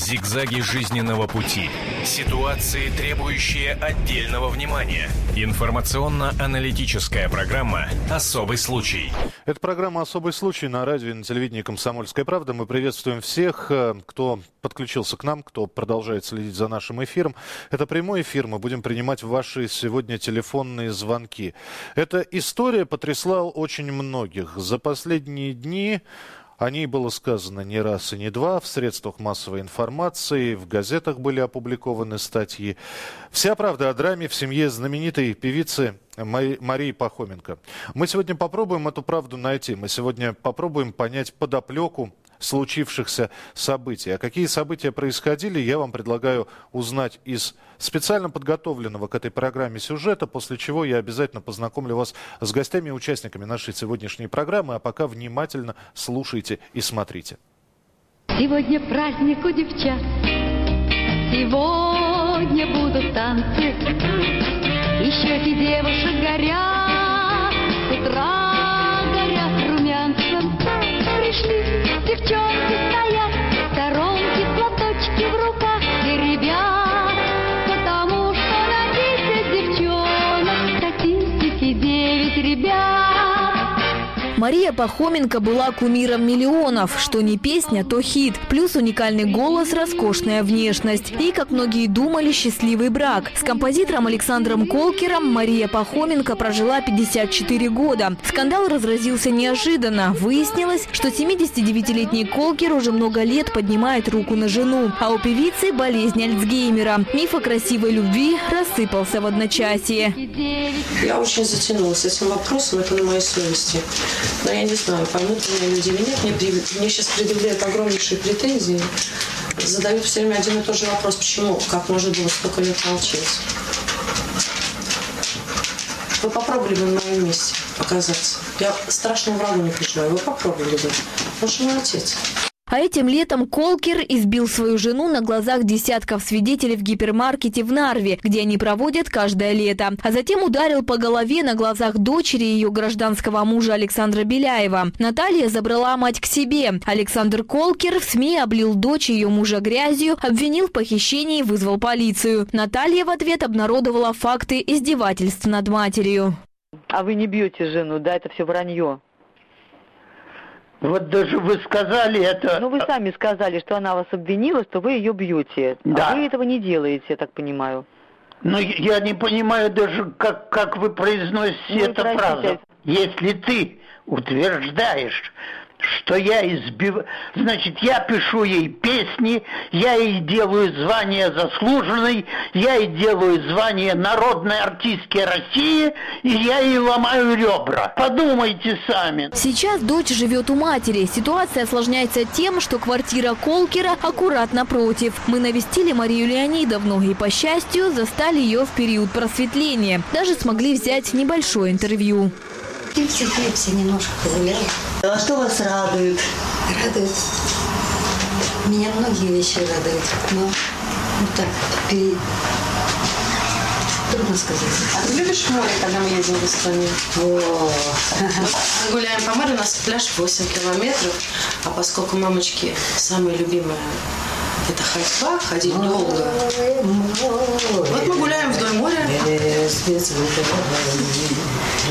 Зигзаги жизненного пути. Ситуации, требующие отдельного внимания. Информационно-аналитическая программа «Особый случай». Это программа «Особый случай» на радио и на телевидении «Комсомольская правда». Мы приветствуем всех, э, кто подключился к нам, кто продолжает следить за нашим эфиром. Это прямой эфир. Мы будем принимать ваши сегодня телефонные звонки. Эта история потрясла очень многих. За последние дни о ней было сказано не раз и не два в средствах массовой информации, в газетах были опубликованы статьи. Вся правда о драме в семье знаменитой певицы Марии Пахоменко. Мы сегодня попробуем эту правду найти. Мы сегодня попробуем понять подоплеку случившихся событий. А какие события происходили, я вам предлагаю узнать из специально подготовленного к этой программе сюжета, после чего я обязательно познакомлю вас с гостями и участниками нашей сегодняшней программы, а пока внимательно слушайте и смотрите. Сегодня праздник у девчат, сегодня будут танцы, и щеки девушек горят, Мария Пахоменко была кумиром миллионов. Что не песня, то хит. Плюс уникальный голос, роскошная внешность. И, как многие думали, счастливый брак. С композитором Александром Колкером Мария Пахоменко прожила 54 года. Скандал разразился неожиданно. Выяснилось, что 79-летний Колкер уже много лет поднимает руку на жену. А у певицы болезнь Альцгеймера. Миф о красивой любви рассыпался в одночасье. Я очень затянулась этим вопросом, это на моей совести. Но я не знаю, поймут меня люди или нет. Мне, мне сейчас предъявляют огромнейшие претензии. Задают все время один и тот же вопрос. Почему? Как можно было столько лет молчать? Вы попробовали бы на моем месте оказаться. Я страшного врагу не прижимаю. Вы попробовали бы. Он же мой отец. А этим летом Колкер избил свою жену на глазах десятков свидетелей в гипермаркете в Нарве, где они проводят каждое лето. А затем ударил по голове на глазах дочери ее гражданского мужа Александра Беляева. Наталья забрала мать к себе. Александр Колкер в СМИ облил дочь ее мужа грязью, обвинил в похищении и вызвал полицию. Наталья в ответ обнародовала факты издевательств над матерью. А вы не бьете жену, да, это все вранье. Вот даже вы сказали это... Ну, вы сами сказали, что она вас обвинила, что вы ее бьете. Да. А вы этого не делаете, я так понимаю. Но я не понимаю даже, как, как вы произносите Ну, эту простите. фразу. Если ты утверждаешь, что я избив... Значит, я пишу ей песни, я ей делаю звание заслуженной, я ей делаю звание народной артистки России, и я ей ломаю ребра. Подумайте сами. Сейчас дочь живет у матери. Ситуация осложняется тем, что квартира Колкера аккуратно против. Мы навестили Марию Леонидовну и, по счастью, застали ее в период просветления. Даже смогли взять небольшое интервью. Пипси, пипси немножко позабирай. А что вас радует? Радует. Меня многие вещи радуют, но вот так пере- Трудно сказать. А ты любишь море, когда мы едем в Эстонию? О, Мы гуляем по морю, у нас пляж 8 километров, а поскольку мамочки самое любимое это ходьба, ходить долго. Вот мы гуляем вдоль моря,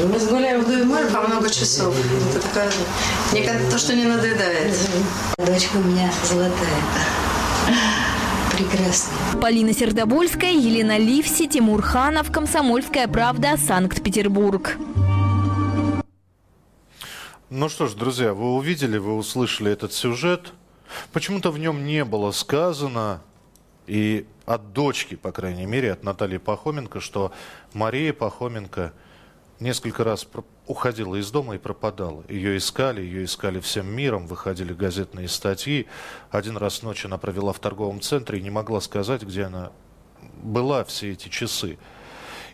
мы гуляем вдоль моря по много часов. Это такая, никогда то, что не надоедает. Дочка у меня золотая. Прекрасная. Полина Сердобольская, Елена Ливси, Тимур Ханов, Комсомольская правда, Санкт-Петербург. Ну что ж, друзья, вы увидели, вы услышали этот сюжет. Почему-то в нем не было сказано, и от дочки, по крайней мере, от Натальи Пахоменко, что Мария Пахоменко несколько раз уходила из дома и пропадала. Ее искали, ее искали всем миром, выходили газетные статьи. Один раз ночью она провела в торговом центре и не могла сказать, где она была все эти часы.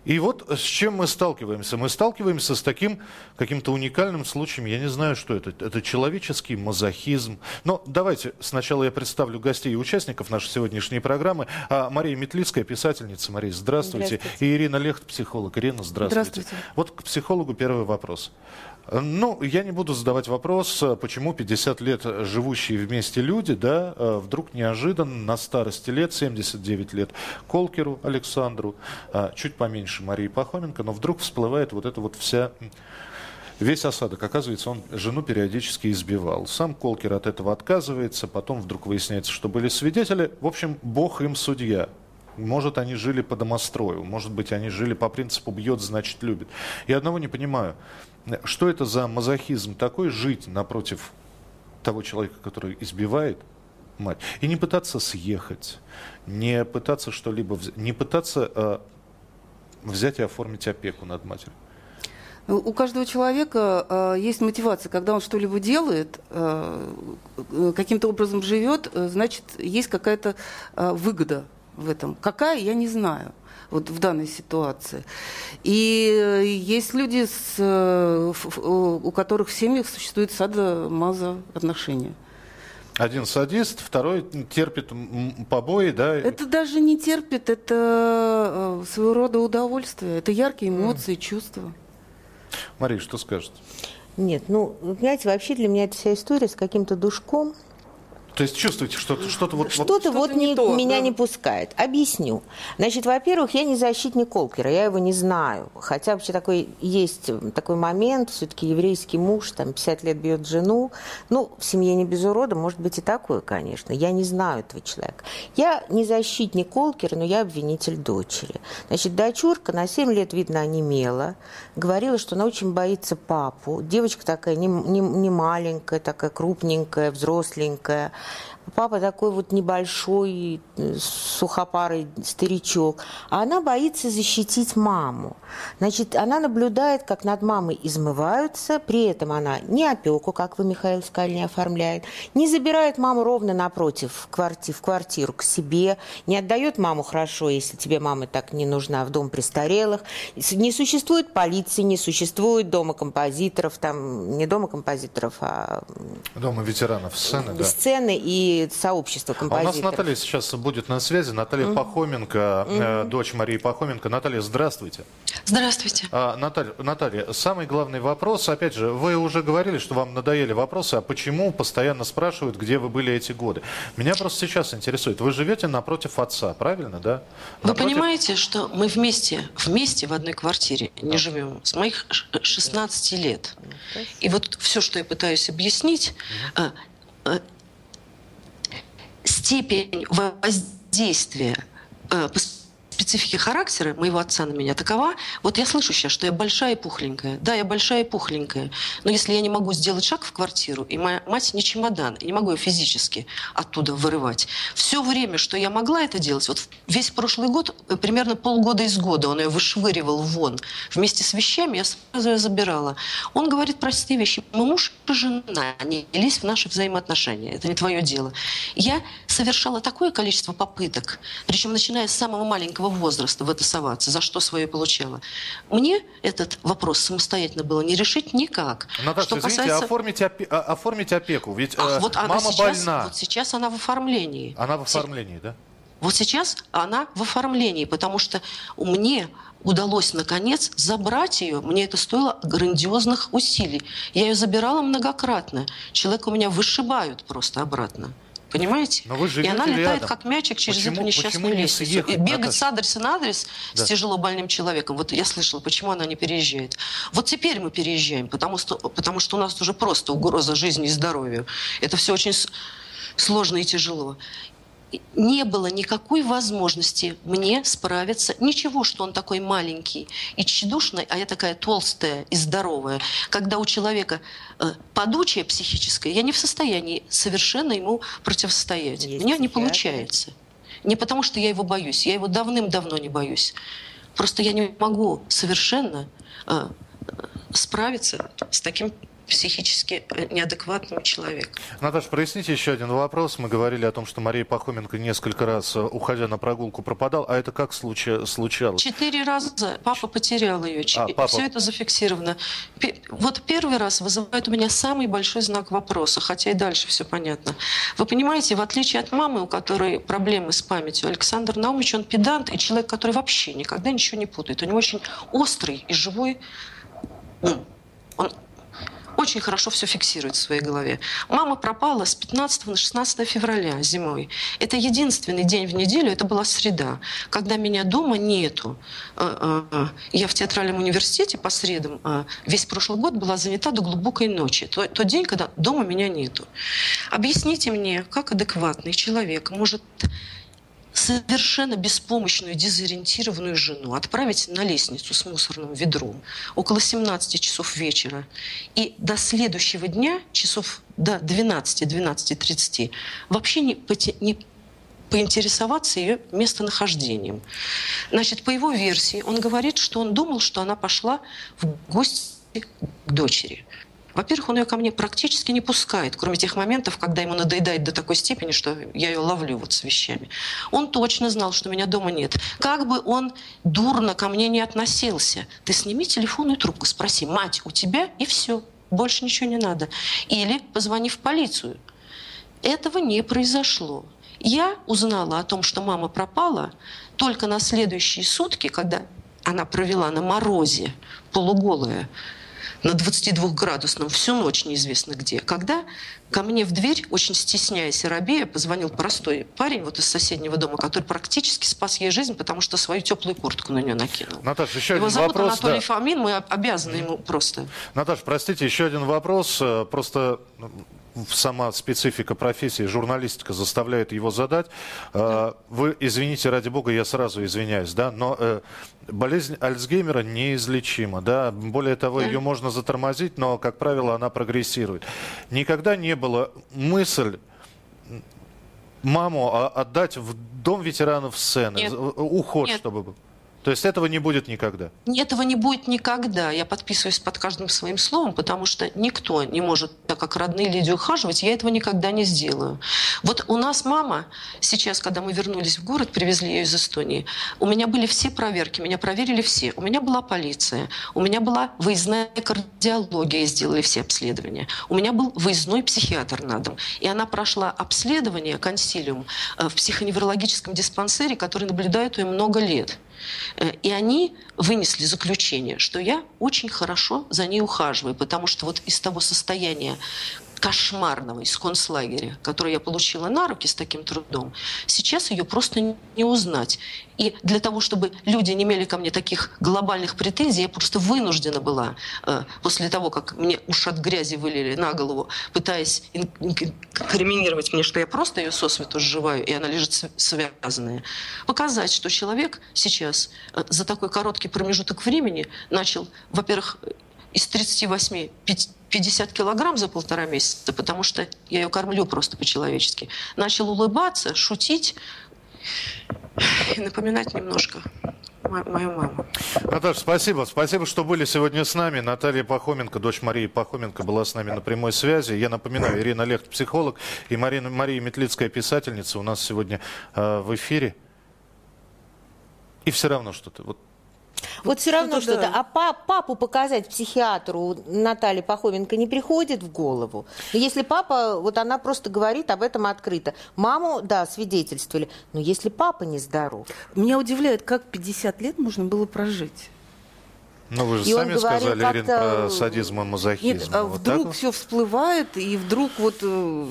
И вот с чем мы сталкиваемся? Мы сталкиваемся с таким каким-то уникальным случаем. Я не знаю, что это. Это человеческий мазохизм. Но давайте сначала я представлю гостей и участников нашей сегодняшней программы. А, Мария Метлицкая, писательница. Мария, здравствуйте. Здравствуйте. И Ирина Лехт, психолог. Ирина, здравствуйте. Здравствуйте. Вот к психологу первый вопрос. Ну, я не буду задавать вопрос, э, почему 50 лет живущие вместе люди, да, э, вдруг неожиданно на старости лет, 79 лет, Колкеру Александру, э, чуть поменьше Марии Пахоменко, но вдруг всплывает вот эта вот вся Весь осадок, оказывается, он жену периодически избивал. Сам Колкер от этого отказывается, потом вдруг выясняется, что были свидетели. В общем, бог им судья. Может, они жили по домострою, может быть, они жили по принципу «бьет, значит, любит». Я одного не понимаю. Что это за мазохизм такой жить напротив того человека, который избивает мать, и не пытаться съехать, не пытаться что-либо не пытаться э, взять и оформить опеку над матерью? Ну, у каждого человека э, есть мотивация, когда он что-либо делает, э, каким-то образом живет, э, значит, есть какая-то э, выгода в этом. Какая, я не знаю вот в данной ситуации. И э, есть люди, с, э, у которых в семьях существует сада-маза отношения. Один садист, второй терпит побои, да? Это даже не терпит, это э, своего рода удовольствие, это яркие эмоции, mm. чувства. Мария, что скажете? Нет, ну, понимаете, вообще для меня эта вся история с каким-то душком, то есть чувствуете, что что-то вот... Что-то вот, вот не, не то, меня да? не пускает. Объясню. Значит, во-первых, я не защитник Колкера, я его не знаю. Хотя вообще такой есть такой момент, все-таки еврейский муж, там, 50 лет бьет жену. Ну, в семье не без урода, может быть и такое, конечно. Я не знаю этого человека. Я не защитник Колкера, но я обвинитель дочери. Значит, дочурка на 7 лет, видно, онемела. Говорила, что она очень боится папу. Девочка такая не, не, не маленькая, такая крупненькая, взросленькая. Папа такой вот небольшой, э, сухопарый старичок. А она боится защитить маму. Значит, она наблюдает, как над мамой измываются. При этом она не опеку, как вы, Михаил не оформляет. Не забирает маму ровно напротив кварти в квартиру к себе. Не отдает маму хорошо, если тебе мама так не нужна, в дом престарелых. Не существует полиции, не существует дома композиторов. Там не дома композиторов, а... Дома ветеранов сцены, да. Сцены и сообщество композиторов. А у нас Наталья сейчас будет на связи. Наталья mm-hmm. Пахоменко, mm-hmm. дочь Марии Пахоменко. Наталья, здравствуйте. Здравствуйте. А, Наталья, Наталья, самый главный вопрос, опять же, вы уже говорили, что вам надоели вопросы, а почему постоянно спрашивают, где вы были эти годы? Меня просто сейчас интересует. Вы живете напротив отца, правильно, да? Вы понимаете, что мы вместе, вместе в одной квартире не живем с моих 16 лет. И вот все, что я пытаюсь объяснить, степень воздействия э, специфики характера моего отца на меня такова, вот я слышу сейчас, что я большая и пухленькая. Да, я большая и пухленькая. Но если я не могу сделать шаг в квартиру, и моя мать не чемодан, и не могу ее физически оттуда вырывать, все время, что я могла это делать, вот весь прошлый год, э, примерно полгода из года он ее вышвыривал вон вместе с вещами, я сразу ее забирала. Он говорит простые вещи. Мы муж и жена, не лезь в наши взаимоотношения. Это не твое дело. Я совершала такое количество попыток, причем начиная с самого маленького детского возраста в это соваться, за что свое получала. Мне этот вопрос самостоятельно было не решить никак. Наташа, что извините, касается... оформить, опе... А, оформить опеку, ведь Ах, э, вот мама сейчас, больна. Вот сейчас она в оформлении. Она в оформлении, да? Вот сейчас она в оформлении, потому что мне удалось, наконец, забрать ее. Мне это стоило грандиозных усилий. Я ее забирала многократно. Человека у меня вышибают просто обратно. Понимаете? Но вы и она летает рядом. как мячик через почему, эту несчастную лестницу. Съехать, и бегать с адреса на адрес да. с тяжело больным человеком. Вот я слышала, почему она не переезжает. Вот теперь мы переезжаем, потому что, потому что у нас уже просто угроза жизни и здоровью. Это все очень сложно и тяжело не было никакой возможности мне справиться. Ничего, что он такой маленький и тщедушный, а я такая толстая и здоровая. Когда у человека э, подучие психическое, я не в состоянии совершенно ему противостоять. Есть У меня не получается. Не потому, что я его боюсь. Я его давным-давно не боюсь. Просто я не могу совершенно э, справиться с таким психически э, неадекватного человека. Наташа, проясните еще один вопрос. Мы говорили о том, что Мария Пахоменко несколько раз, э, уходя на прогулку, пропадал. А это как случа... случалось? Четыре раза папа потерял ее. А, папа... Все это зафиксировано. Вот первый раз вызывает у меня самый большой знак вопроса, хотя и дальше все понятно. Вы понимаете, в отличие от мамы, у которой проблемы с памятью, Александр Наумович, он педант и человек, который вообще никогда ничего не путает. У него очень острый и живой ум. Он очень хорошо все фиксирует в своей голове. Мама пропала с 15 на 16 февраля зимой. Это единственный день в неделю, это была среда, когда меня дома нету. Э, э, я в театральном университете по средам э, весь прошлый год была занята до глубокой ночи. Тот, тот день, когда дома меня нету. Объясните мне, как адекватный человек может совершенно беспомощную, дезориентированную жену отправить на лестницу с мусорным ведром около 17 часов вечера и до следующего дня, часов до 12-12.30, вообще не, не поинтересоваться ее местонахождением. Значит, по его версии, он говорит, что он думал, что она пошла в гости к дочери. Во-первых, он ее ко мне практически не пускает, кроме тех моментов, когда ему надоедает до такой степени, что я ее ловлю вот с вещами. Он точно знал, что меня дома нет. Как бы он дурно ко мне не относился, ты сними телефонную трубку, спроси, мать, у тебя? И все. Больше ничего не надо. Или позвони в полицию. Этого не произошло. Я узнала о том, что мама пропала только на следующие сутки, когда она провела на морозе полуголая на 22-градусном всю ночь неизвестно где. Когда ко мне в дверь, очень стесняясь и робея, позвонил простой парень вот из соседнего дома, который практически спас ей жизнь, потому что свою теплую куртку на нее накинул. Наташа, еще Его один зовут вопрос. Анатолий да. Фомин, мы обязаны ему просто. Наташа, простите, еще один вопрос. Э, Просто ну, сама специфика профессии, журналистика заставляет его задать. Э, Вы, извините, ради бога, я сразу извиняюсь, да, но э, болезнь Альцгеймера неизлечима, да. Более того, ее можно затормозить, но, как правило, она прогрессирует. Никогда не было мысль маму а, отдать в дом ветеранов сцены, Нет. з- уход, Нет. чтобы был. То есть этого не будет никогда. Этого не будет никогда. Я подписываюсь под каждым своим словом, потому что никто не может, так как родные люди, ухаживать. Я этого никогда не сделаю. Вот у нас мама сейчас, когда мы вернулись в город, привезли ее из Эстонии, у меня были все проверки, меня проверили все. У меня была полиция, у меня была выездная кардиология, сделали все обследования. У меня был выездной психиатр на дом. И она прошла обследование, консилиум, э, в психоневрологическом диспансере, который наблюдает ее много лет. Э, И они вынесли заключение, что я очень хорошо за ней ухаживаю, потому что вот из того состояния кошмарного из концлагеря, которое я получила на руки с таким трудом, сейчас ее просто не узнать. И для того, чтобы люди не имели ко мне таких глобальных претензий, я просто вынуждена была, э, после того, как мне уж от грязи вылили на голову, пытаясь ин- инкриминировать мне, что я просто ее сосвету сживаю, и она лежит св- связанная, показать, что человек сейчас э, за такой короткий промежуток времени начал, во-первых, из 38 пяти- 50 килограмм за полтора месяца, потому что я ее кормлю просто по-человечески. Начал улыбаться, шутить и напоминать немножко мо- мою маму. Наташа, спасибо. Спасибо, что были сегодня с нами. Наталья Пахоменко, дочь Марии Пахоменко, была с нами на прямой связи. Я напоминаю, Ирина Лехт, психолог, и Марина, Мария Метлицкая, писательница, у нас сегодня э, в эфире. И все равно что-то. Вот Вот все равно что-то да. А па- папу показать психиатру Натальи Пахоменко не приходит в голову. Но если папа, вот она просто говорит об этом открыто. Маму, да, свидетельствовали. Но если папа нездоров. Меня удивляет, как 50 лет можно было прожить. Ну, вы же И он сами говорил сказали, Ирин, как-то- про садизм и мазохизм. Нет, а Вот вдруг все всплывает, и вдруг вот э,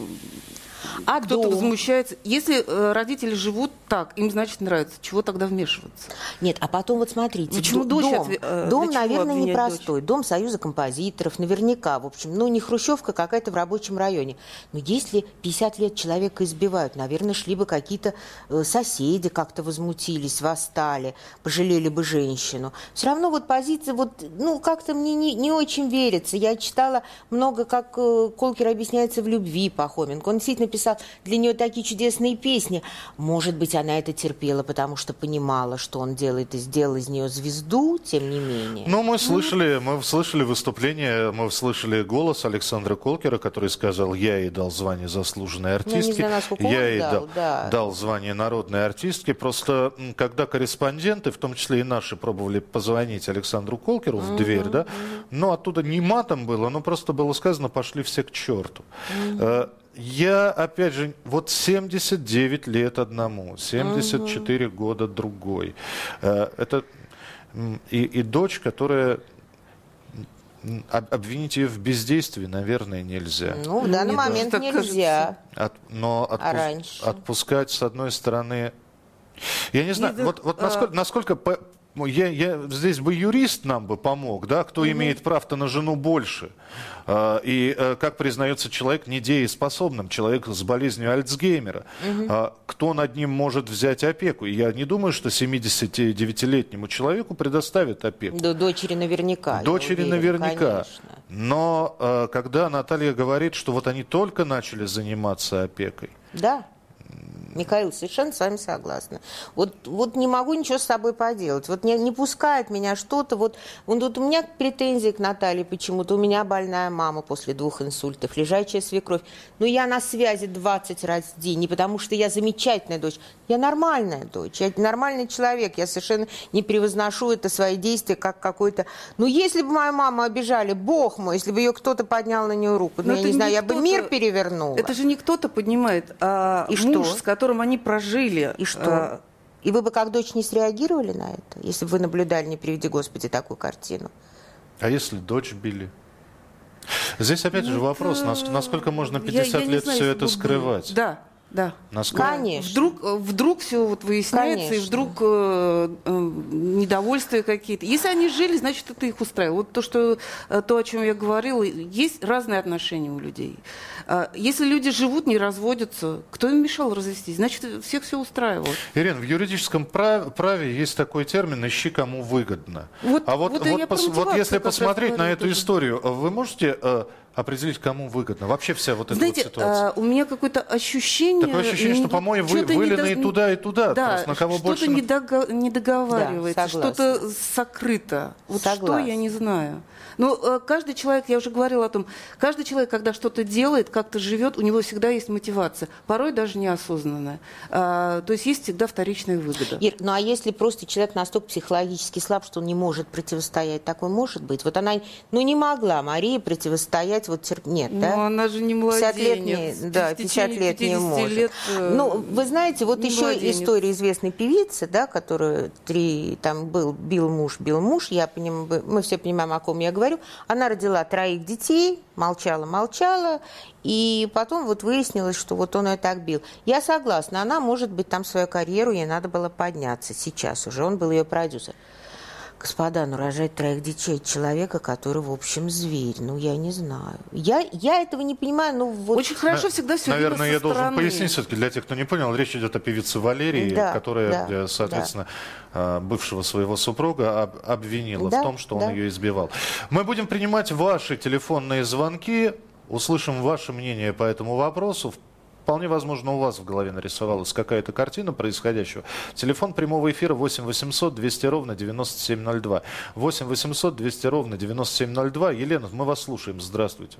А кто-то дом? возмущается. Если э, родители живут так, им, значит, нравится. Чего тогда вмешиваться? Нет, а потом вот смотрите. Почему дочь дом, отве- э, дом для чего наверное, непростой. Дом Союза композиторов, наверняка. В общем, ну, не хрущевка какая-то в рабочем районе. Но если 50 лет человека избивают, наверное, шли бы какие-то э, соседи как-то возмутились, восстали, пожалели бы женщину. Все равно вот позиция, вот, ну, как-то мне не, не очень верится. Я читала много, как Колкер объясняется в любви Пахоменко. Он действительно писал для нее такие чудесные песни. Может быть, она это терпела, потому что понимала, что он делает и сделал из нее звезду, тем не менее. Ну, мы слышали, мы слышали выступление, мы слышали голос Александра Колкера, который сказал, я ей дал звание заслуженной Ну, не артистки, знаю, я ей дал, дал, да. дал звание народной артистки. Просто, когда корреспонденты, в том числе и наши, пробовали позвонить Александру Колкеру в дверь, да, но оттуда не матом было, но просто было сказано, пошли все к черту. Я, опять же, вот 79 лет одному, 74 года другой. Э, Это и, и дочь, которая Обвинить ее в бездействии, наверное, нельзя. Ну, в данный тоже момент так нельзя. От- но А отпус- раньше? отпускать, с одной стороны... Я не знаю, Нет, вот, вот а- насколько, насколько по- ну, я, я здесь бы юрист нам бы помог, да, кто имеет прав-то на жену больше. А, И, э, как признается человек, недееспособным, человек с болезнью Альцгеймера. А, Кто над ним может взять опеку? Я не думаю, что 79-летнему человеку предоставят опеку. До дочери наверняка. Дочери уверена, наверняка. конечно. Но э, когда Наталья говорит, что вот они только начали заниматься опекой, Да. Михаил, совершенно с вами согласна. Вот, вот не могу ничего с собой поделать. Вот не, не пускает меня что-то. Вот, вот, вот у меня претензии к Наталье почему-то. У меня больная мама после двух инсультов, лежачая свекровь. Но я на связи 20 раз в день. Не потому что я замечательная дочь. Я нормальная дочь. Я нормальный человек. Я совершенно не превозношу это свои действия как какой-то... Ну, если бы мою маму обижали, бог мой, если бы ее кто-то поднял на нее руку, ну, Но я это не знаю, не я бы мир перевернула. Это же не кто-то поднимает, а И муж, что? с которым они прожили. И что? а, И вы бы как дочь не среагировали на это, если бы вы наблюдали, не приведи Господи, такую картину? а если дочь били? Здесь опять же вопрос, нас- насколько можно я- 50 я не лет знаю, все это скрывать? Да, да. Насколько? Конечно. Вдруг, э, вдруг все вот выясняется, Конечно. и вдруг э, э, недовольствия какие-то. Если они жили, значит, это их устраивало. Вот то, что, э, то, о чем я говорила, есть разные отношения у людей. А Если люди живут, не разводятся, кто им мешал развестись? Значит, всех все устраивало. Ирина, в юридическом прав- праве есть такой термин «ищи, кому выгодно». Вот- а вот, вот про пос- вот если посмотреть на эту тоже. историю, вы можете э, определить, кому выгодно? Вообще вся вот эта Знаете, вот ситуация. а, у меня какое-то ощущение... Такое ощущение, что помои вы- до- и туда, и туда. Да, Просто на кого что-то больше- не, дога- не договаривается, Да, что-то сокрыто. Вот что, Согласна. я не знаю. Но э, каждый человек, я уже говорила о том, каждый человек, когда что-то делает, как-то живет, у него всегда есть мотивация, порой даже неосознанная. А, то есть есть всегда вторичная выгода. Ир, ну а если просто человек настолько психологически слаб, что он не может противостоять, такое может быть? Вот она, ну не могла Мария противостоять, вот терп- нет, Но да? она же не 50 лет не, младенец. да, В 50 течение лет не 50 может. лет, э, ну, вы знаете, вот еще младенец. история известной певицы, да, которая три, там был, бил муж, бил муж, я понимаю, мы все понимаем, о ком я говорю. Она родила троих детей, молчала, молчала, и потом вот выяснилось, что вот он ее так бил. Я согласна, она, может быть, там свою карьеру, ей надо было подняться сейчас уже, он был ее продюсер. Господа, ну рожать троих детей от человека, который, в общем, зверь, ну я не знаю. Я, я этого не понимаю, ну вот... Очень хорошо всегда все Наверное, я должен стороны. пояснить все-таки для тех, кто не понял. Речь идет о певице Валерии, Да, которая, да, э, соответственно, э, бывшего своего супруга об- обвинила Да, в том, что он да. ее избивал. Мы будем принимать ваши телефонные звонки, услышим ваше мнение по этому вопросу. Вполне возможно, у вас в голове нарисовалась какая-то картина происходящего. Телефон прямого эфира 8 800 200 ровно 9702. 8 800 200 ровно 9702. Елена, мы вас слушаем. Здравствуйте.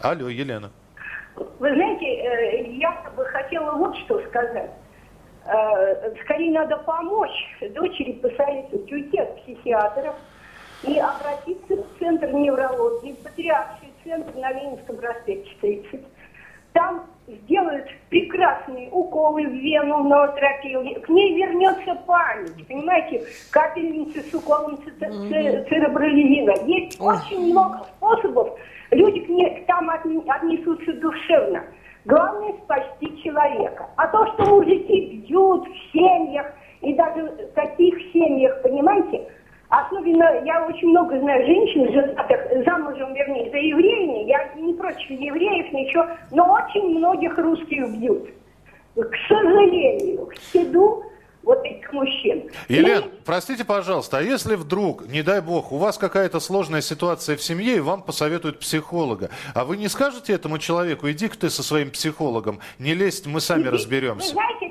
Алло, Елена. Вы знаете, э, я бы хотела вот что сказать. Э, Скорее надо помочь дочери посоветовать от психиатров и обратиться в Центр неврологии, Патриарший центр на Ленинском проспекте 30. Там сделают прекрасные уколы в вену, ноотропил. К ней вернется память. Понимаете, капельницы с уколом церебролизина. Есть очень много способов. Люди к ней там отне- отнесутся душевно. Главное спасти человека. А то, что мужики бьют в семьях, и даже в таких семьях, понимаете, особенно я очень много знаю женщин, женатых, замужем, вернее, за евреями, я не против евреев, ничего, но очень многих русских бьют. К сожалению, к стыду вот этих мужчин. Елена, простите, пожалуйста, а если вдруг, не дай бог, у вас какая-то сложная ситуация в семье, и вам посоветуют психолога, а вы не скажете этому человеку, иди-ка ты со своим психологом, не лезь, мы сами Вы разберемся. знаете,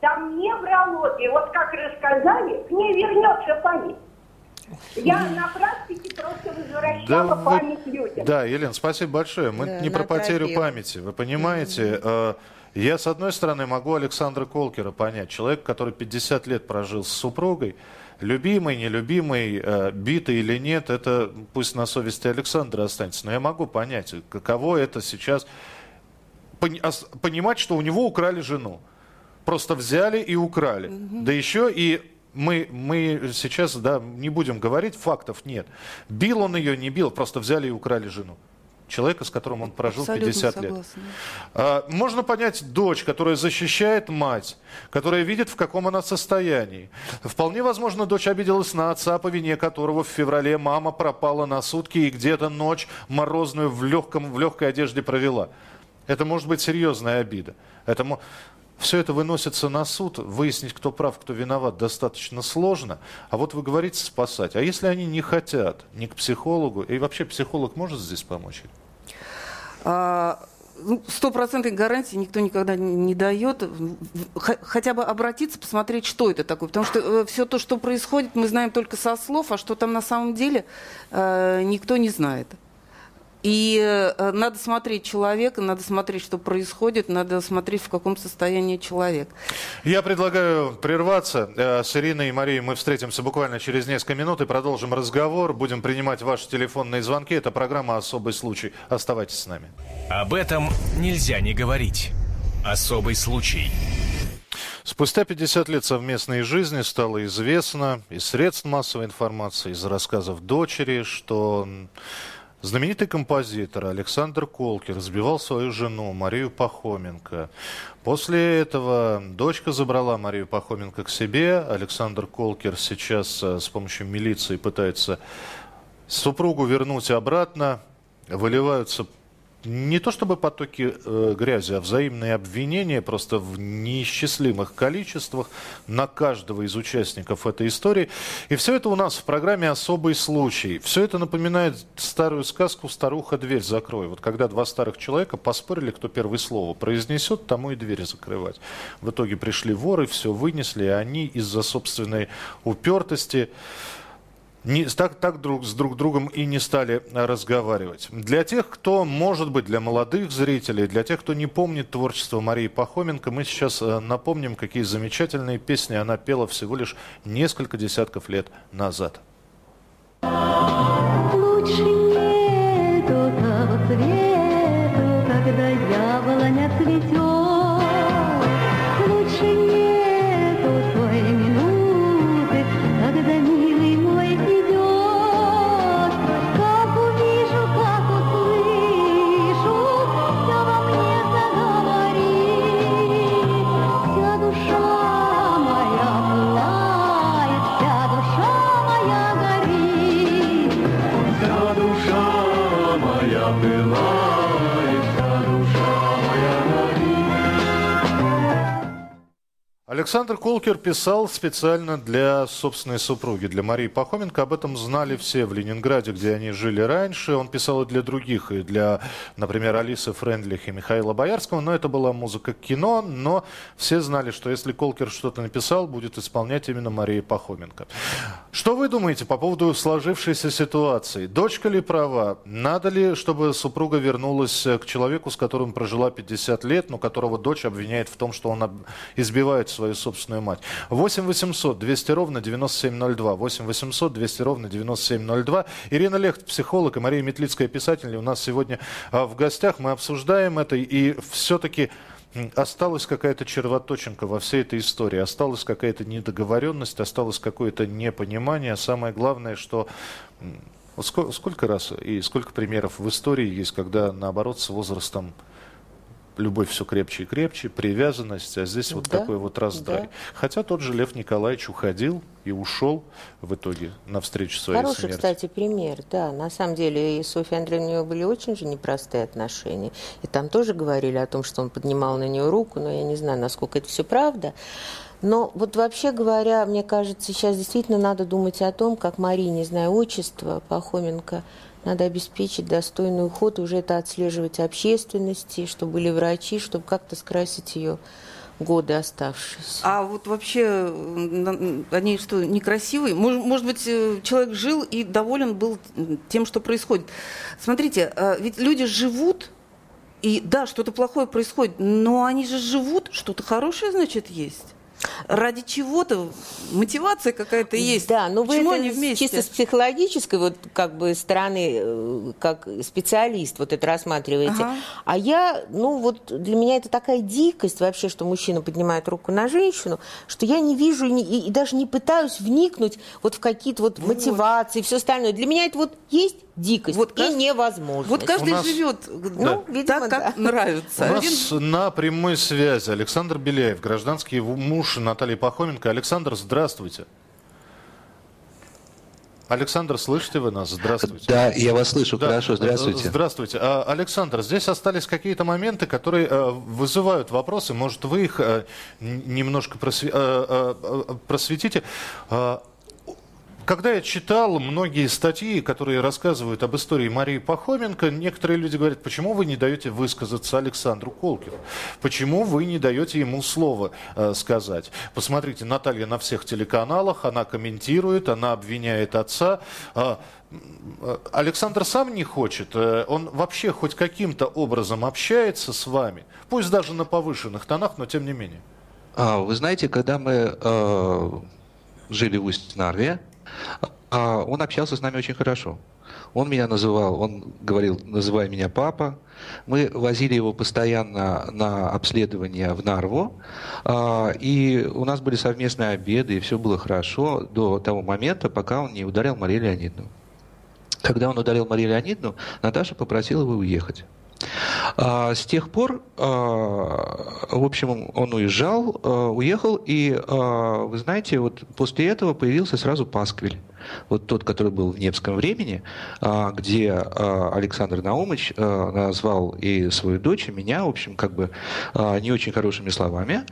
там неврология. Вот как рассказали, к ней вернется память. Я на практике просто возвращала вы- память людям. Да, Елена, спасибо большое. Мы Да, не про потерю натропил. памяти. Вы понимаете, э, я, с одной стороны, могу Александра Колкера понять. Человек, который 50 лет прожил с супругой, любимый, нелюбимый, э, битый или нет, это пусть на совести Александра останется. Но я могу понять, каково это сейчас понимать, что у него украли жену. Просто взяли и украли. Да еще и мы, мы сейчас да, не будем говорить, фактов нет. Бил он ее, не бил, просто взяли и украли жену человека, с которым он прожил Абсолютно 50 согласна. лет. А, Можно понять дочь, которая защищает мать, которая видит, в каком она состоянии. Вполне возможно, дочь обиделась на отца, по вине которого в феврале мама пропала на сутки и где-то ночь морозную в, легком, в легкой одежде провела. Это может быть серьезная обида. Это все это выносится на суд, выяснить, кто прав, кто виноват, достаточно сложно. А вот вы говорите спасать. А если они не хотят ни к психологу, и вообще психолог может здесь помочь? А, ну, Стопроцентной гарантии никто никогда не- дает. Хотя бы обратиться, посмотреть, что это такое. Потому что все то, что происходит, мы знаем только со слов, а что там на самом деле, э, никто не знает. И э, надо смотреть человека, надо смотреть, что происходит, надо смотреть, в каком состоянии человек. Я предлагаю прерваться. Э, С Ириной и Марией мы встретимся буквально через несколько минут и продолжим разговор. Будем принимать ваши телефонные звонки. Это программа «Особый случай». Оставайтесь с нами. Об этом нельзя не говорить. Особый случай. Спустя 50 лет совместной жизни стало известно из средств массовой информации, из рассказов дочери, что знаменитый композитор Александр Колкер сбивал свою жену Марию Пахоменко. После этого дочка забрала Марию Пахоменко к себе. Александр Колкер сейчас э, с помощью милиции пытается супругу вернуть обратно. Выливаются не то чтобы потоки э, грязи, а взаимные обвинения просто в неисчислимых количествах на каждого из участников этой истории. И все это у нас в программе «Особый случай». Все это напоминает старую сказку «Старуха, дверь закрой». Вот когда два старых человека поспорили, кто первое слово произнесет, тому и дверь закрывать. В итоге пришли воры, все вынесли, и они из-за собственной упертости не, так, так друг с друг другом и не стали а, разговаривать. Для тех, кто, может быть, для молодых зрителей, для тех, кто не помнит творчество Марии Пахоменко, мы сейчас э, напомним, какие замечательные песни она пела всего лишь несколько десятков лет назад. Лучше моя Александр Колкер писал специально для собственной супруги, для Марии Пахоменко. Об этом знали все в Ленинграде, где они жили раньше. Он писал и для других, и для, например, Алисы Френдлих и Михаила Боярского. Но это была музыка кино, но все знали, что если Колкер что-то написал, будет исполнять именно Мария Пахоменко. Что вы думаете по поводу сложившейся ситуации? Дочка ли права? Надо ли, чтобы супруга вернулась к человеку, с которым прожила 50 лет, но которого дочь обвиняет в том, что он избивает свою собственную мать? 8 800 200 ровно 9702. 8 800 200 ровно 9702. Ирина Лехт, психолог, и Мария Метлицкая, писатель, у нас сегодня а, в гостях. Мы обсуждаем это, и все-таки Осталась какая-то червоточинка во всей этой истории, осталась какая-то недоговоренность, осталось какое-то непонимание. Самое главное, что сколько раз и сколько примеров в истории есть, когда наоборот с возрастом любовь все крепче и крепче, привязанность, а здесь вот Да, такой вот раздрай. да. Хотя тот же Лев Николаевич уходил и ушел в итоге навстречу своей Хороший, смерти. кстати, пример, да. На самом деле и Софья Андреевна у нее были очень же непростые отношения. И там тоже говорили о том, что он поднимал на нее руку, но я не знаю, насколько это все правда. Но вот вообще говоря, мне кажется, сейчас действительно надо думать о том, как Марии, не знаю отчества, Пахоменко, надо обеспечить достойный уход, уже это отслеживать общественности, чтобы были врачи, чтобы как-то скрасить ее годы оставшиеся. А вот вообще они что, некрасивые? Мож- Может быть, э, человек жил и доволен был тем, что происходит. Смотрите, э, ведь люди живут, и да, что-то плохое происходит, но они же живут, что-то хорошее, значит, есть. Ради чего-то мотивация какая-то есть. Да, но вы Почему это они вместе? чисто с психологической вот как бы стороны, э, как специалист вот это рассматриваете. Ага. А я, ну вот для меня это такая дикость вообще, что мужчина поднимает руку на женщину, что я не вижу и, и- и даже не пытаюсь вникнуть вот в какие-то вот, мотивации и все остальное. Для меня это вот есть дикость и невозможно. Вот каждый нас- живет Ну, видимо, так, как да. нравится. У Один- нас на прямой связи Александр Беляев, гражданский муж Натальи Пахоменко. Александр, здравствуйте. Александр, слышите вы нас? Здравствуйте. Да, я вас слышу Да. хорошо. Здравствуйте. Здравствуйте. А, Александр, здесь остались какие-то моменты, которые э, вызывают вопросы. Может, вы их э, немножко э, просветите. Когда я читал многие статьи, которые рассказывают об истории Марии Пахоменко, некоторые люди говорят, почему вы не даете высказаться Александру Колкину? Почему вы не даете ему слово э, сказать? Посмотрите, Наталья на всех телеканалах, она комментирует, она обвиняет отца. А, э, Александр сам не хочет, э, он вообще хоть каким-то образом общается с вами, пусть даже на повышенных тонах, но тем не менее. А, Вы знаете, когда мы э, жили в Усть-Нарве, а, он общался с нами очень хорошо. Он меня называл, он говорил, называй меня папа. Мы возили его постоянно на обследование в Нарву, а, и у нас были совместные обеды, и все было хорошо до того момента, пока он не ударил Марию Леонидовну. Когда он ударил Марию Леонидовну, Наташа попросила его уехать. А, С тех пор, а, в общем, он уезжал, а, уехал, и, вы знаете, вот после этого появился сразу Пасквиль. Вот тот, который был в Невском времени, где Александр Наумович назвал и свою дочь, и меня, в общем, как бы не очень хорошими словами,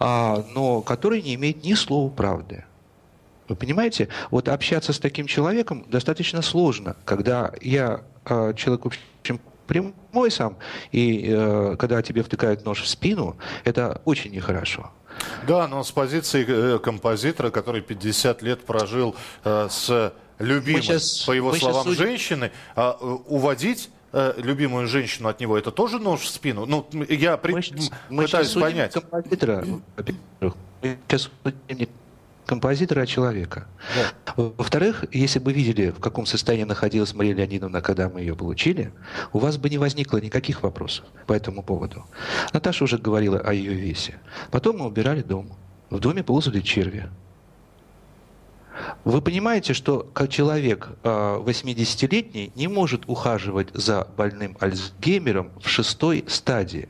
но который не имеет ни слова правды. Вы понимаете, вот общаться с таким человеком достаточно сложно, когда я человек, в общем, прямой сам, и э, когда тебе втыкают нож в спину, это очень нехорошо. Да, но с позиции э, композитора, который 50 лет прожил э, с любимой, щас- по его словам, судим- женщины, а, э, уводить э, любимую женщину от него, это тоже нож в спину? Ну, я при- Мы пытаюсь сейчас понять. композитора. Мы сейчас композитора, а человека. Во-вторых, если бы видели, в каком состоянии находилась Мария Леонидовна, когда мы ее получили, у вас бы не возникло никаких вопросов по этому поводу. Наташа уже говорила о ее весе. Потом мы убирали дом. В доме ползали черви. Вы понимаете, что как человек э, 80-летний не может ухаживать за больным Альцгеймером в шестой стадии.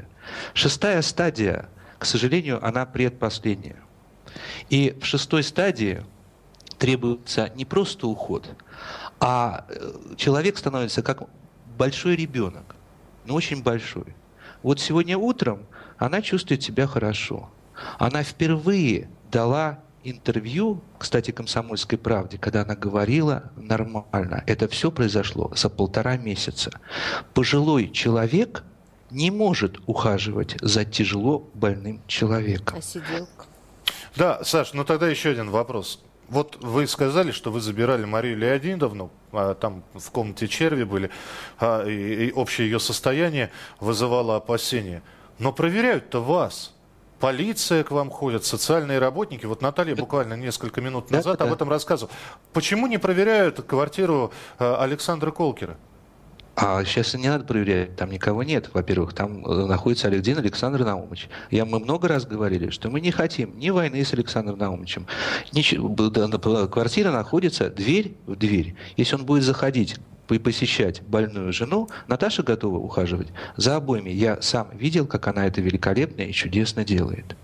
Шестая стадия, к сожалению, она предпоследняя. И в шестой стадии требуется не просто уход, а э, человек становится как большой ребенок, но очень большой. Вот сегодня утром она чувствует себя хорошо. Она впервые дала интервью, кстати, «Комсомольской правде», когда она говорила нормально. Это все произошло за полтора месяца. Пожилой человек не может ухаживать за тяжело больным человеком. А сиделка? Да, Саш, ну тогда еще один вопрос. Вот вы сказали, что вы забирали Марию Леонидовну, а, там в комнате черви были, а, и, общее ее состояние вызывало опасения. Но проверяют-то вас. Полиция к вам ходит, социальные работники. Вот Наталья буквально несколько минут назад об этом рассказывала. Почему не проверяют квартиру а, Александра Колкера? А сейчас не надо проверять, там никого нет. Во-первых, там э, находится Алексей Александр Наумович. Я, мы много раз говорили, что мы не хотим ни войны с Александром Наумовичем. Квартира находится дверь в дверь. Если он будет заходить и посещать больную жену, Наташа готова ухаживать за обоими. Я сам видел, как она это великолепно и чудесно делает.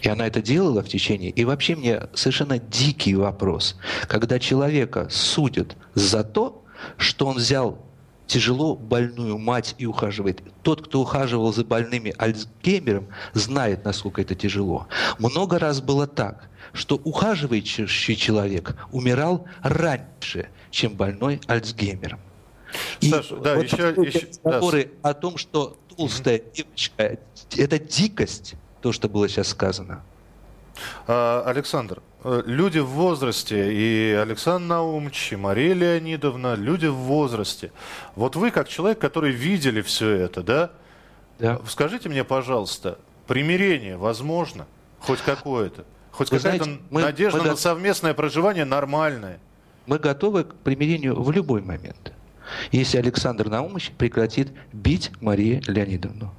И она это делала в течение... И вообще мне совершенно дикий вопрос. Когда человека судят за то, что он взял тяжело больную мать и ухаживает. Тот, кто ухаживал за больными Альцгеймером, знает, насколько это тяжело. Много раз было так, что ухаживающий человек умирал раньше, чем больной Альцгеймером. И Саш, да, вот еще- еще- да. разговоры о том, что толстая девочка, это дикость, то, что было сейчас сказано. А, Александр, люди в возрасте, и Александр Наумович, и Мария Леонидовна, люди в возрасте. Вот вы, как человек, который видели все это, да? Да. Скажите мне, пожалуйста, примирение возможно? Хоть какое-то? Хоть какая-то мы- надежда мы на совместное проживание нормальное. Мы готовы к примирению в любой момент, если Александр Наумович прекратит бить Марию Леонидовну.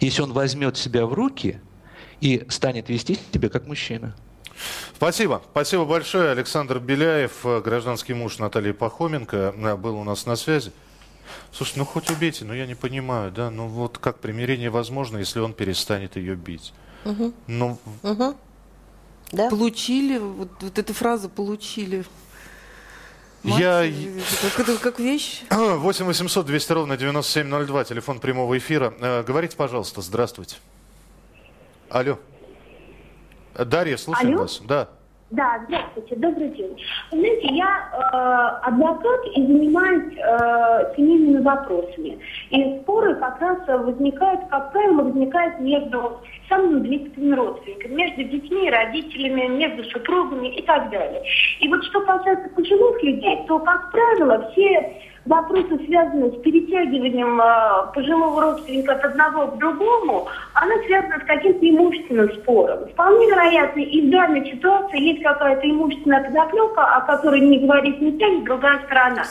Если он возьмет себя в руки и станет вести себя как мужчина. Спасибо. Спасибо большое. Александр Беляев, э, гражданский муж Натальи Пахоменко, э, был у нас на связи. Слушай, ну хоть убейте, но я не понимаю, да, ну вот как примирение возможно, если он перестанет ее бить? Мгм. Ну, Мгм. Получили, вот, вот эта фраза «получили». я... Как, это как вещь. 8 800 200 ровно 9702, телефон прямого эфира. Э, Говорите, пожалуйста, здравствуйте. Алло. Дарья, слушаем Алло. вас. Да. Да, здравствуйте, добрый день. Вы Знаете, я э, адвокат и занимаюсь э, семейными вопросами. И споры как раз возникают, как правило, возникают между самыми близкими родственниками, между детьми, родителями, между супругами и так далее. И вот что касается пожилых людей, то, как правило, все вопросы, связанные с перетягиванием э, пожилого родственника от одного к другому, она связана с каким-то имущественным спором. Вполне вероятно, и в данной ситуации есть какая-то имущественная подоплека, о которой не говорит ни та, ни другая сторона.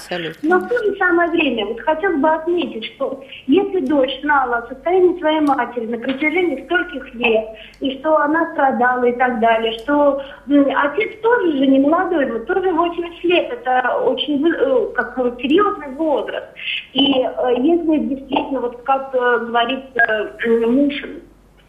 Но в то же самое время вот хотелось бы отметить, что если дочь знала о состоянии своей матери на протяжении стольких лет, и что она страдала и так далее, что м, отец тоже же не молодой, вот тоже 80 лет, это очень э, как бы серьезный возраст. И э, если действительно, вот как э, говорит э, муж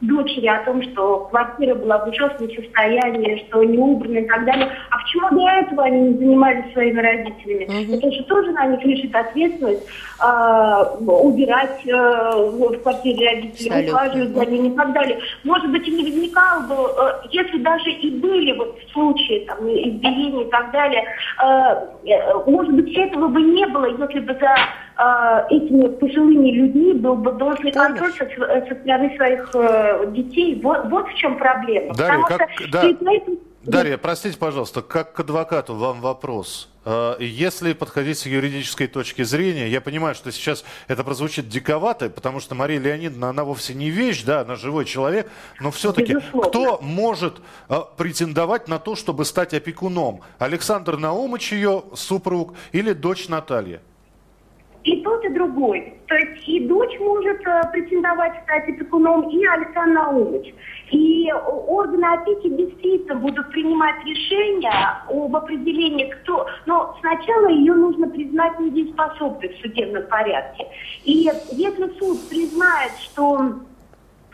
дочери о том, что квартира была в ужасном состоянии, что не убрана и так далее. А почему до этого они не занимались своими родителями? Это же тоже на них лежит ответственность а, убирать э, в квартире родителей, Абсолютно. ухаживать за ними и так далее. Может быть, и не возникало бы, э, если даже и были вот случаи там, избиения и так далее, э, э, может быть, этого бы не было, если бы за э, этими пожилыми людьми был бы должный контроль со, св- со стороны своих э, детей. Вот, вот в чем проблема. Дарья, Потому как- что да. этим- Дарья, простите, пожалуйста, как к адвокату вам вопрос. Э, Если подходить с юридической точки зрения, я понимаю, что сейчас это прозвучит диковато, потому что Мария Леонидовна, она вовсе не вещь, да, она живой человек, но все-таки кто может э, претендовать на то, чтобы стать опекуном? Александр Наумыч ее супруг или дочь Наталья? И тот, и другой. То есть и дочь может э, претендовать стать опекуном, и Александр Наумович. И органы опеки действительно будут принимать решения об определении, кто... Но сначала ее нужно признать недееспособной в судебном порядке. И если суд признает, что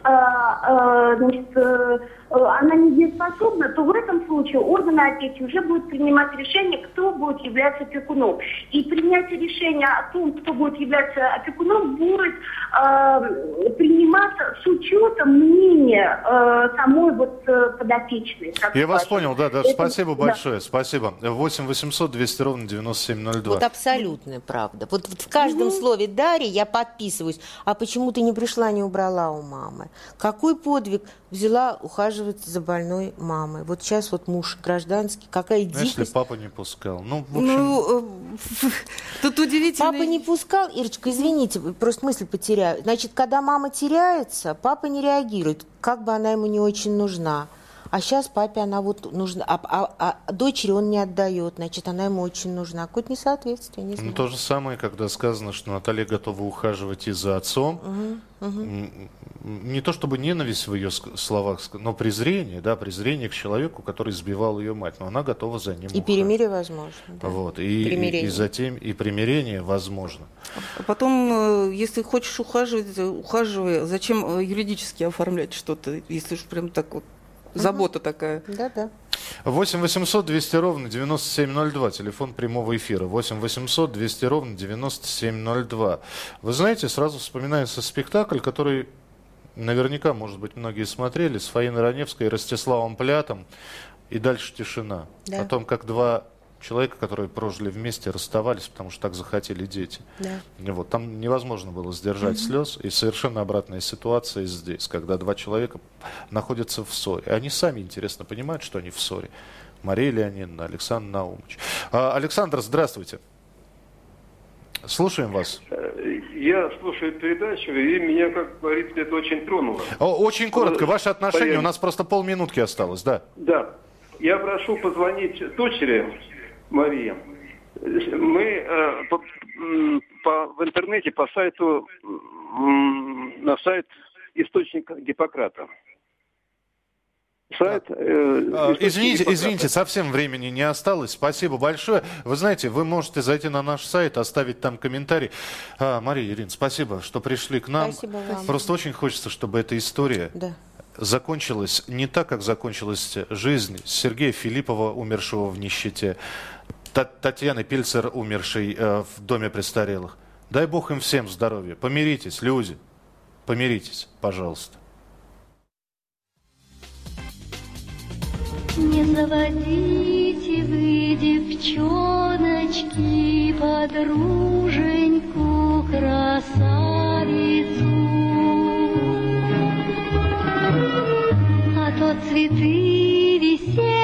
э, э, значит, э, она недееспособна, то в этом случае органы опеки уже будут принимать решение, кто будет являться опекуном. И принятие решения о том, кто будет являться опекуном, будет э, приниматься с учетом мнения э, самой вот э, подопечной. Я вас понял, да, да, Это- спасибо да. большое, спасибо. 8 800 200 ровно 9702. Вот абсолютная правда. Вот в каждом слове Дарьи я подписываюсь. А почему ты не пришла, не убрала у мамы? Какой подвиг взяла ухаживать за больной мамой? Вот сейчас вот муж гражданский, какая Ну, если дикость. папа не пускал. Ну, в общем, Ну, э, тут удивительно. Папа не пускал, Ирочка, извините, просто мысль потеряю. Значит, когда мама теряется, папа не реагирует, как бы она ему не очень нужна. А сейчас папе она вот нужна, а, а- а дочери он не отдает, значит, она ему очень нужна. Какое-то несоответствие, не Ну, знаю. то же самое, когда сказано, что Наталья готова ухаживать и за отцом. М, м, Не то чтобы ненависть в ее словах, но презрение, да, презрение к человеку, который сбивал ее мать. Но она готова за ним И ухаживать. перемирие возможно. да. Вот. И, и, Примирение. и затем и примирение возможно. А потом, э, если хочешь ухаживать, э, ухаживай. Зачем э, юридически оформлять что-то, если уж прям так вот забота такая. Да-да. 8 800 200 ровно 9702, телефон прямого эфира. 8 800 200 ровно 9702. Вы знаете, сразу вспоминается спектакль, который наверняка, может быть, многие смотрели, с Фаиной Раневской и Ростиславом Плятом. И дальше тишина. Да. О том, как два человека, которые прожили вместе, расставались, потому что так захотели дети. Да. Вот, там невозможно было сдержать Мгм. слез. И совершенно обратная ситуация здесь, когда два человека находятся в ссоре. Они сами, интересно, понимают, что они в ссоре. Мария Леонидовна, Александр Наумович. А, Александр, здравствуйте. Слушаем вас. Я слушаю передачу, и меня, как говорится, это очень тронуло. О, Очень коротко, Э, ваши отношения. У нас просто полминутки осталось, да. Да. Я прошу позвонить дочери Марии. Мы э, по- по- в интернете по сайту на сайт источника Гиппократа. Сайт. э, Извините, Гиппократа. извините, совсем времени не осталось. Спасибо большое. Вы знаете, вы можете зайти на наш сайт, оставить там комментарий. А, Мария, Ирина, спасибо, что пришли к нам. Спасибо вам. Просто очень хочется, чтобы эта история Да. закончилась не так, как закончилась жизнь Сергея Филиппова, умершего в нищете, Татьяны Пильцер, умершей э, в доме престарелых. Дай Бог им всем здоровья. Помиритесь, люди. Помиритесь, пожалуйста. Не заводите вы, девчоночки, подруженьку красавицу. А то цветы весенние